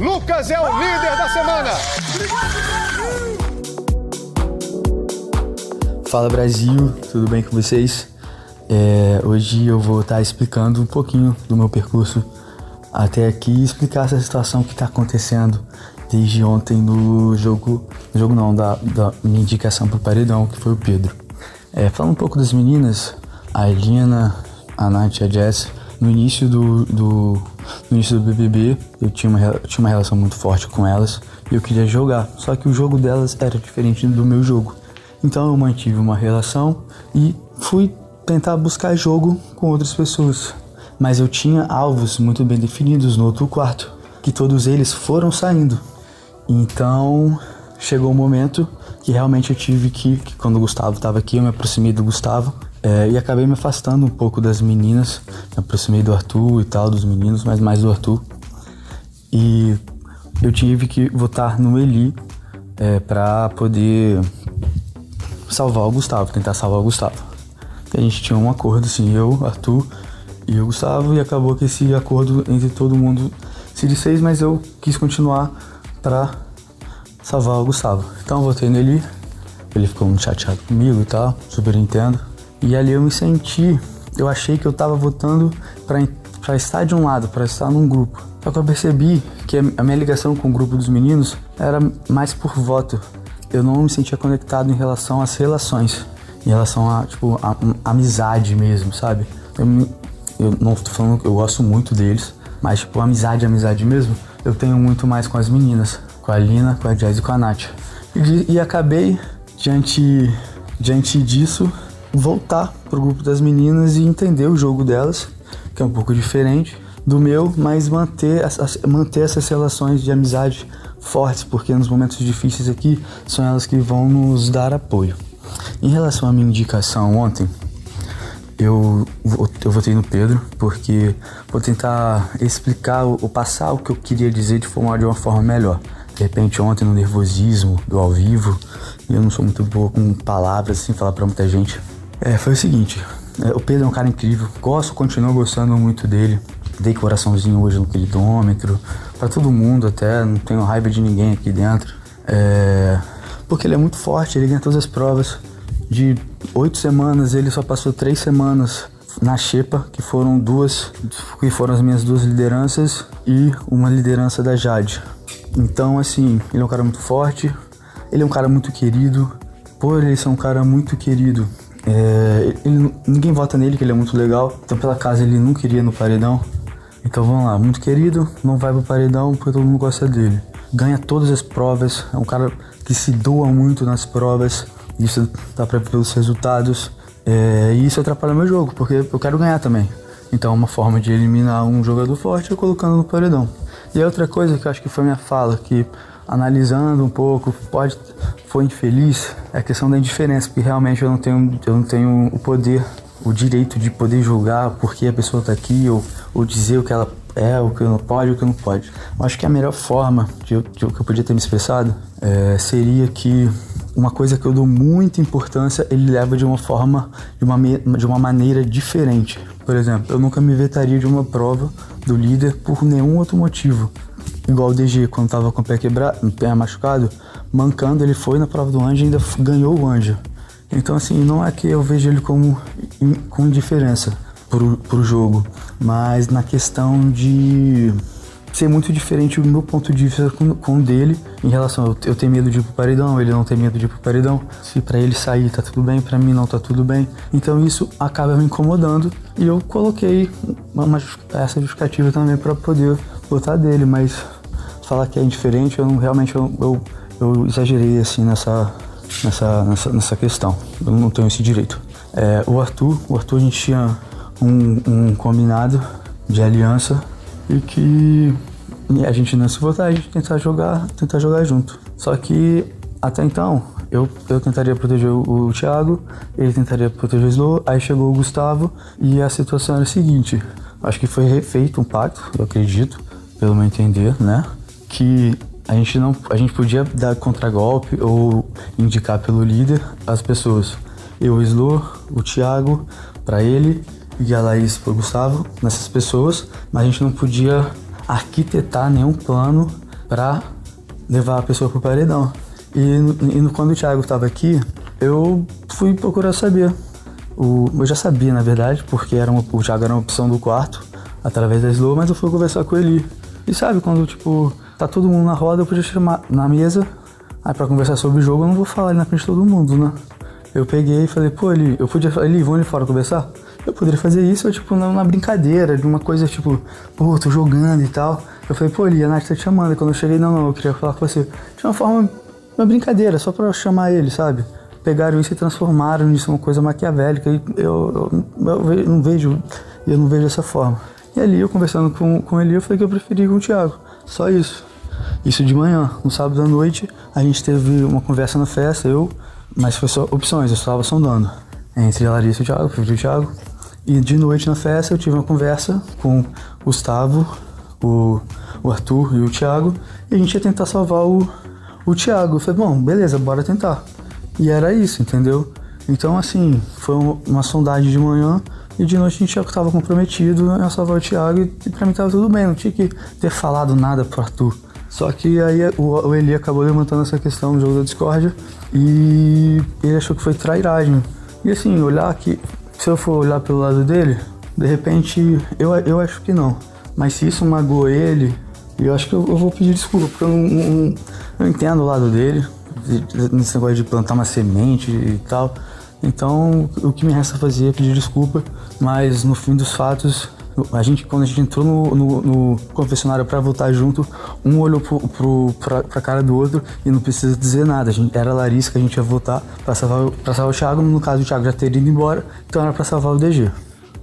Lucas é o líder da semana. Fala Brasil, tudo bem com vocês? É, hoje eu vou estar explicando um pouquinho do meu percurso até aqui e explicar essa situação que está acontecendo desde ontem no jogo, jogo não, da, da minha indicação para o paredão, que foi o Pedro. É, falando um pouco das meninas, a Elina, a Nath e a Jess, no início do, do, no início do BBB eu tinha, uma, eu tinha uma relação muito forte com elas e eu queria jogar, só que o jogo delas era diferente do meu jogo. Então eu mantive uma relação e fui tentar buscar jogo com outras pessoas. Mas eu tinha alvos muito bem definidos no outro quarto, que todos eles foram saindo. Então chegou o um momento que realmente eu tive que, que quando o Gustavo estava aqui, eu me aproximei do Gustavo é, e acabei me afastando um pouco das meninas. Me aproximei do Arthur e tal, dos meninos, mas mais do Arthur. E eu tive que votar no Eli é, para poder salvar o Gustavo, tentar salvar o Gustavo. A gente tinha um acordo, assim, eu, Arthur e o Gustavo, e acabou que esse acordo entre todo mundo se desfez, mas eu quis continuar para salvar o Gustavo. Então eu votei nele, ele ficou muito chateado comigo e tal, super entendo. E ali eu me senti, eu achei que eu tava votando para estar de um lado, para estar num grupo. Só que eu percebi que a minha ligação com o grupo dos meninos era mais por voto. Eu não me sentia conectado em relação às relações, em relação a, tipo, a, a amizade mesmo, sabe? Eu, eu não tô falando que eu gosto muito deles, mas, tipo, amizade, amizade mesmo, eu tenho muito mais com as meninas, com a Lina, com a Jazz e com a Nath. E, e acabei, diante, diante disso, voltar pro grupo das meninas e entender o jogo delas, que é um pouco diferente do meu, mas manter, manter essas relações de amizade fortes, porque nos momentos difíceis aqui são elas que vão nos dar apoio. Em relação à minha indicação ontem, eu, eu votei no Pedro porque vou tentar explicar ou passar o que eu queria dizer de forma, de uma forma melhor. De repente, ontem no nervosismo do ao vivo, eu não sou muito boa com palavras, assim, falar pra muita gente. É, foi o seguinte: é, o Pedro é um cara incrível, gosto, continuo gostando muito dele. Dei coraçãozinho hoje no queridômetro, para todo mundo até, não tenho raiva de ninguém aqui dentro. É, porque ele é muito forte, ele ganha todas as provas. De oito semanas, ele só passou três semanas na Xepa, que foram duas, que foram as minhas duas lideranças e uma liderança da Jade. Então, assim, ele é um cara muito forte, ele é um cara muito querido. Por ele ser um cara muito querido, é, ele, ninguém vota nele, que ele é muito legal. Então, pela casa, ele não queria no paredão. Então, vamos lá, muito querido, não vai pro paredão porque todo mundo gosta dele. Ganha todas as provas, é um cara que se doa muito nas provas. Isso dá pra ver pelos resultados. É, e isso atrapalha meu jogo, porque eu quero ganhar também. Então, uma forma de eliminar um jogador forte é colocando no paredão. E outra coisa que eu acho que foi minha fala, que analisando um pouco, pode foi infeliz, é a questão da indiferença, porque realmente eu não tenho, eu não tenho o poder, o direito de poder julgar porque a pessoa está aqui ou, ou dizer o que ela é, o que não pode, o que não pode. Eu acho que a melhor forma de, de que eu podia ter me expressado é, seria que uma coisa que eu dou muita importância, ele leva de uma forma, de uma, de uma maneira diferente. Por exemplo, eu nunca me vetaria de uma prova do líder por nenhum outro motivo. Igual o DG, quando tava com o pé quebrado, pé machucado, mancando, ele foi na prova do anjo e ainda ganhou o anjo. Então, assim, não é que eu vejo ele como com indiferença pro, pro jogo, mas na questão de ser muito diferente do meu ponto de vista com, com o dele em relação eu, eu tenho medo de ir pro paredão, ele não tem medo de ir pro paredão. Se para ele sair tá tudo bem, para mim não tá tudo bem. Então isso acaba me incomodando e eu coloquei uma, uma essa justificativa também para poder botar dele, mas falar que é indiferente, eu não, realmente eu, eu, eu exagerei assim nessa, nessa, nessa, nessa, questão. Eu não tenho esse direito. É, o Arthur, o Arthur a gente tinha um, um combinado de aliança e que a gente não se votar, a gente tentar jogar, tentar jogar junto. Só que até então eu, eu tentaria proteger o, o Thiago, ele tentaria proteger o Slow, aí chegou o Gustavo e a situação era a seguinte. Acho que foi refeito um pacto, eu acredito, pelo meu entender, né? Que a gente não, a gente podia dar contragolpe ou indicar pelo líder as pessoas. Eu, o o Thiago para ele e a Laís pro Gustavo, nessas pessoas, mas a gente não podia arquitetar nenhum plano pra levar a pessoa pro paredão. E, e quando o Thiago tava aqui, eu fui procurar saber. O, eu já sabia, na verdade, porque era uma, o Thiago era uma opção do quarto, através da Slow, mas eu fui conversar com ele. E sabe, quando, tipo, tá todo mundo na roda, eu podia chamar na mesa, aí pra conversar sobre o jogo, eu não vou falar ali na frente de todo mundo, né? Eu peguei e falei, pô, ele, eu podia ele, vão ali fora conversar? Eu poderia fazer isso, tipo, na, brincadeira, de uma coisa, tipo, pô, tô jogando e tal. Eu falei, pô, Eli, a Nath tá te chamando. E quando eu cheguei, não, não, eu queria falar com você. De uma forma, uma brincadeira, só pra chamar ele, sabe? Pegaram isso e transformaram nisso uma coisa maquiavélica. E eu, eu, eu não vejo, eu não vejo dessa forma. E ali, eu conversando com, com ele, eu falei que eu preferia com o Thiago. Só isso. Isso de manhã. No sábado à noite, a gente teve uma conversa na festa, eu, mas foi só opções, eu estava sondando. Entre a Larissa e o Thiago, Thiago. E de noite na festa eu tive uma conversa com o Gustavo, o, o Arthur e o Thiago, e a gente ia tentar salvar o, o Thiago. Eu falei, bom, beleza, bora tentar. E era isso, entendeu? Então, assim, foi uma, uma sondagem de manhã e de noite a gente já estava comprometido a salvar o Thiago e pra mim tava tudo bem, não tinha que ter falado nada pro Arthur. Só que aí o, o Eli acabou levantando essa questão no jogo da discórdia e ele achou que foi trairagem. E assim, olhar que se eu for olhar pelo lado dele, de repente eu, eu acho que não. Mas se isso magoou ele, eu acho que eu, eu vou pedir desculpa, porque eu não, não, não entendo o lado dele, nesse negócio de plantar uma semente e tal. Então o que me resta fazer é pedir desculpa, mas no fim dos fatos a gente, quando a gente entrou no, no, no confessionário para votar junto, um olhou pro, pro, pra, pra cara do outro e não precisa dizer nada. A gente, era a Larissa que a gente ia votar pra salvar, pra salvar o Thiago, no caso o Thiago já teria ido embora, então era pra salvar o DG.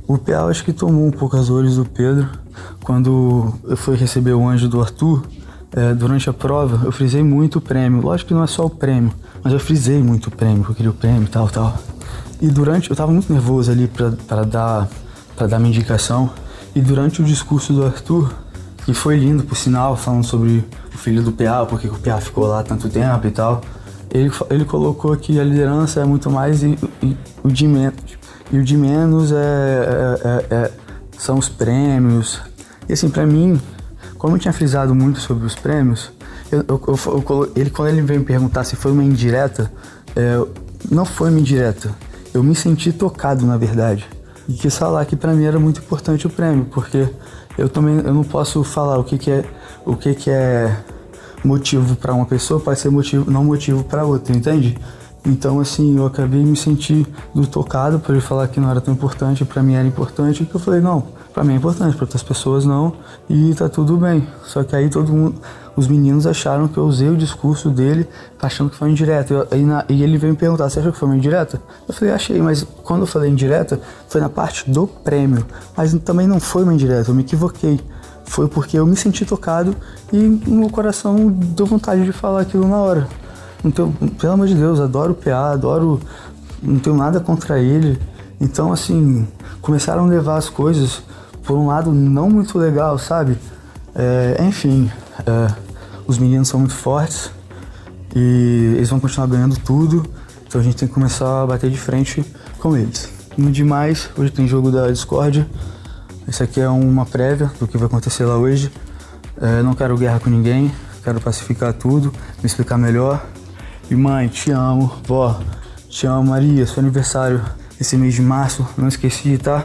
O PA acho que tomou um pouco as dores do Pedro. Quando eu fui receber o anjo do Arthur, é, durante a prova, eu frisei muito o prêmio. Lógico que não é só o prêmio, mas eu frisei muito o prêmio, que eu queria o prêmio e tal, tal. E durante, eu tava muito nervoso ali para dar para dar minha indicação. E durante o discurso do Arthur, que foi lindo por sinal, falando sobre o filho do PA, porque o PA ficou lá tanto tempo e tal, ele, ele colocou que a liderança é muito mais e, e o de menos. E o de menos é, é, é, é são os prêmios. E assim, para mim, como eu tinha frisado muito sobre os prêmios, eu, eu, eu, ele, quando ele veio me perguntar se foi uma indireta, é, não foi uma indireta. Eu me senti tocado, na verdade e quis falar que para mim era muito importante o prêmio, porque eu também eu não posso falar o que, que é o que, que é motivo para uma pessoa pode ser motivo não motivo para outra, entende? Então assim eu acabei me sentindo tocado por ele falar que não era tão importante, para mim era importante, que eu falei não, para mim é importante, para outras pessoas não, e tá tudo bem. Só que aí todo mundo os meninos acharam que eu usei o discurso dele achando que foi indireta. E, na, e ele veio me perguntar, você achou que foi uma indireta? Eu falei, achei, mas quando eu falei indireta, foi na parte do prêmio. Mas também não foi uma indireta, eu me equivoquei. Foi porque eu me senti tocado e meu coração deu vontade de falar aquilo na hora. Então, pelo amor de Deus, adoro o PA, adoro. Não tenho nada contra ele. Então, assim, começaram a levar as coisas por um lado não muito legal, sabe? É, enfim, é, os meninos são muito fortes e eles vão continuar ganhando tudo, então a gente tem que começar a bater de frente com eles. No demais, hoje tem jogo da Discord. Esse aqui é uma prévia do que vai acontecer lá hoje. É, não quero guerra com ninguém, quero pacificar tudo, me explicar melhor. E mãe, te amo, vó, te amo, Maria, seu aniversário esse mês de março, não esqueci, tá?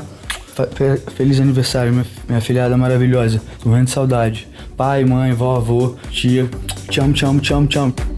Feliz aniversário, minha, filhada maravilhosa. Tô morrendo de saudade pai, mãe, vó, avô, tia. Te amo, te amo, te amo, te amo.